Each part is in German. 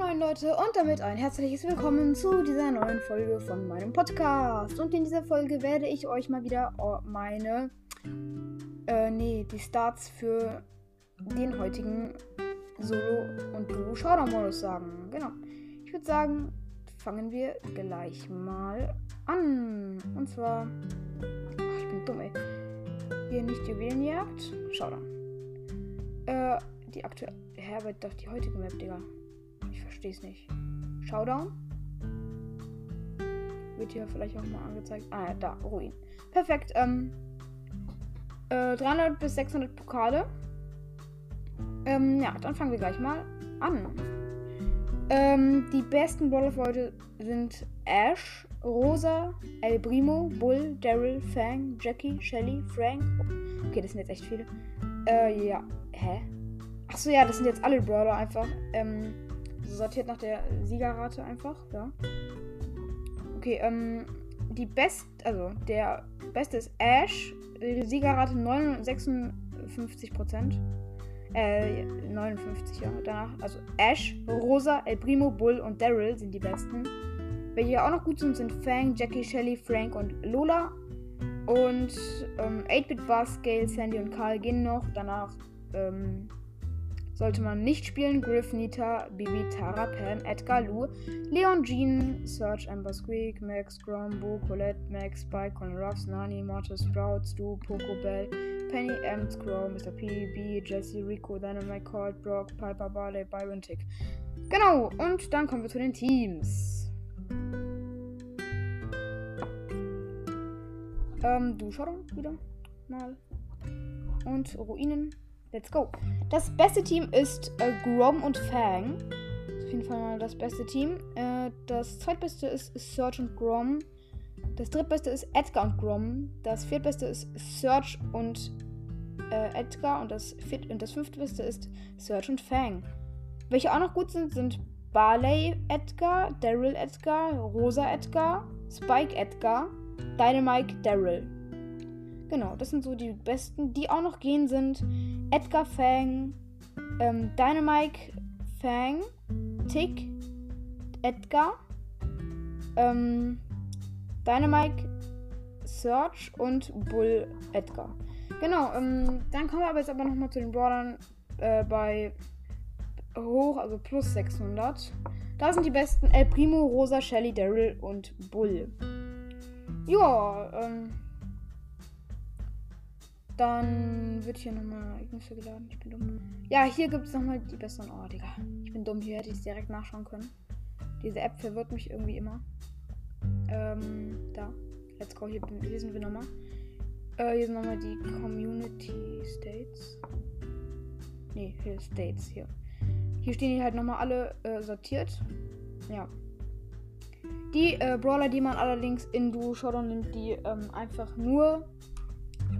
Leute und damit ein herzliches Willkommen zu dieser neuen Folge von meinem Podcast. Und in dieser Folge werde ich euch mal wieder oh, meine, äh, nee, die Starts für den heutigen Solo- und Duo-Showdown-Modus sagen. Genau. Ich würde sagen, fangen wir gleich mal an. Und zwar, ach, ich bin dumm, ey. Hier nicht Juwelenjagd, Showdown. Äh, die aktuelle, Herbert, doch die heutige Map, Digga verstehe es nicht. Showdown. Wird hier vielleicht auch mal angezeigt. Ah ja, da, Ruin. Perfekt. Ähm, äh, 300 bis 600 Pokale. Ähm, ja, dann fangen wir gleich mal an. Ähm, die besten Brawler für heute sind Ash, Rosa, El Primo, Bull, Daryl, Fang, Jackie, Shelly, Frank. Okay, das sind jetzt echt viele. Äh, ja. Hä? Achso, ja, das sind jetzt alle Brawler einfach. Ähm, sortiert nach der Siegerrate einfach, ja. Okay, ähm, die best, also der beste ist Ash, Siegerrate 56 Prozent. Äh, 59, ja. Danach, also Ash, Rosa, El Primo, Bull und Daryl sind die besten. Welche auch noch gut sind, sind Fang, Jackie, Shelly, Frank und Lola. Und ähm, 8-Bit Buzz, Gale, Sandy und Karl gehen noch. Danach ähm, sollte man nicht spielen. Griff, Nita, Bibi, Tara, Pam, Edgar, Lou, Leon, Jean, Search, Amber, Squeak, Max, Grom, Bo, Colette, Max, Spike, Conor Ruffs, Nani, Mortis, Sprout, Stu, Poco, Bell, Penny, M, Scroll, Mr. P, B, Jesse, Rico, Dynamite, Colt, Brock, Piper, Barley, Byron, Tick. Genau, und dann kommen wir zu den Teams. Ähm, du schau wieder mal. Und Ruinen. Let's go. Das beste Team ist äh, Grom und Fang. Auf jeden Fall mal das beste Team. Äh, das zweitbeste ist Search und Grom. Das drittbeste ist Edgar und Grom. Das viertbeste ist Search und äh, Edgar. Und das, viert und das fünftbeste ist Search und Fang. Welche auch noch gut sind, sind Barley Edgar, Daryl Edgar, Rosa Edgar, Spike Edgar, Dynamite Daryl. Genau, das sind so die besten, die auch noch gehen sind. Edgar Fang, ähm, Dynamite Fang, Tick, Edgar, ähm, Dynamite Search und Bull Edgar. Genau, ähm, dann kommen wir aber jetzt aber nochmal zu den Brawlern äh, bei hoch, also plus 600. Da sind die besten El Primo, Rosa, Shelly, Daryl und Bull. Ja, ähm, dann wird hier nochmal Ereignisse geladen. Ich bin dumm. Ja, hier gibt es nochmal die besseren. Oh, Digga. Ich bin dumm. Hier hätte ich es direkt nachschauen können. Diese App verwirrt mich irgendwie immer. Ähm, da. Let's go. Hier, hier sind wir nochmal. Äh, hier sind nochmal die Community States. Ne, hier States. Hier. Hier stehen die halt nochmal alle äh, sortiert. Ja. Die äh, Brawler, die man allerdings in Duo Showdown nimmt, die ähm, einfach nur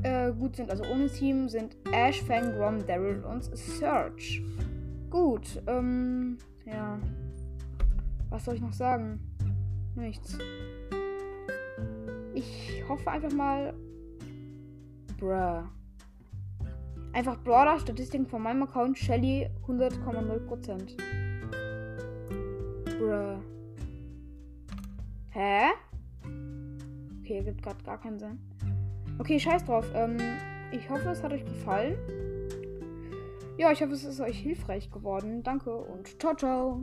äh, gut sind, also ohne Team, sind Ash, Fang, Grom, Daryl und Search. Gut, ähm, ja. Was soll ich noch sagen? Nichts. Ich hoffe einfach mal. Bruh. Einfach Brawler-Statistiken von meinem Account Shelly 100,0%. Bruh. Hä? Okay, gibt gerade gar keinen Sinn. Okay, scheiß drauf. Ähm, ich hoffe, es hat euch gefallen. Ja, ich hoffe, es ist euch hilfreich geworden. Danke und ciao, ciao.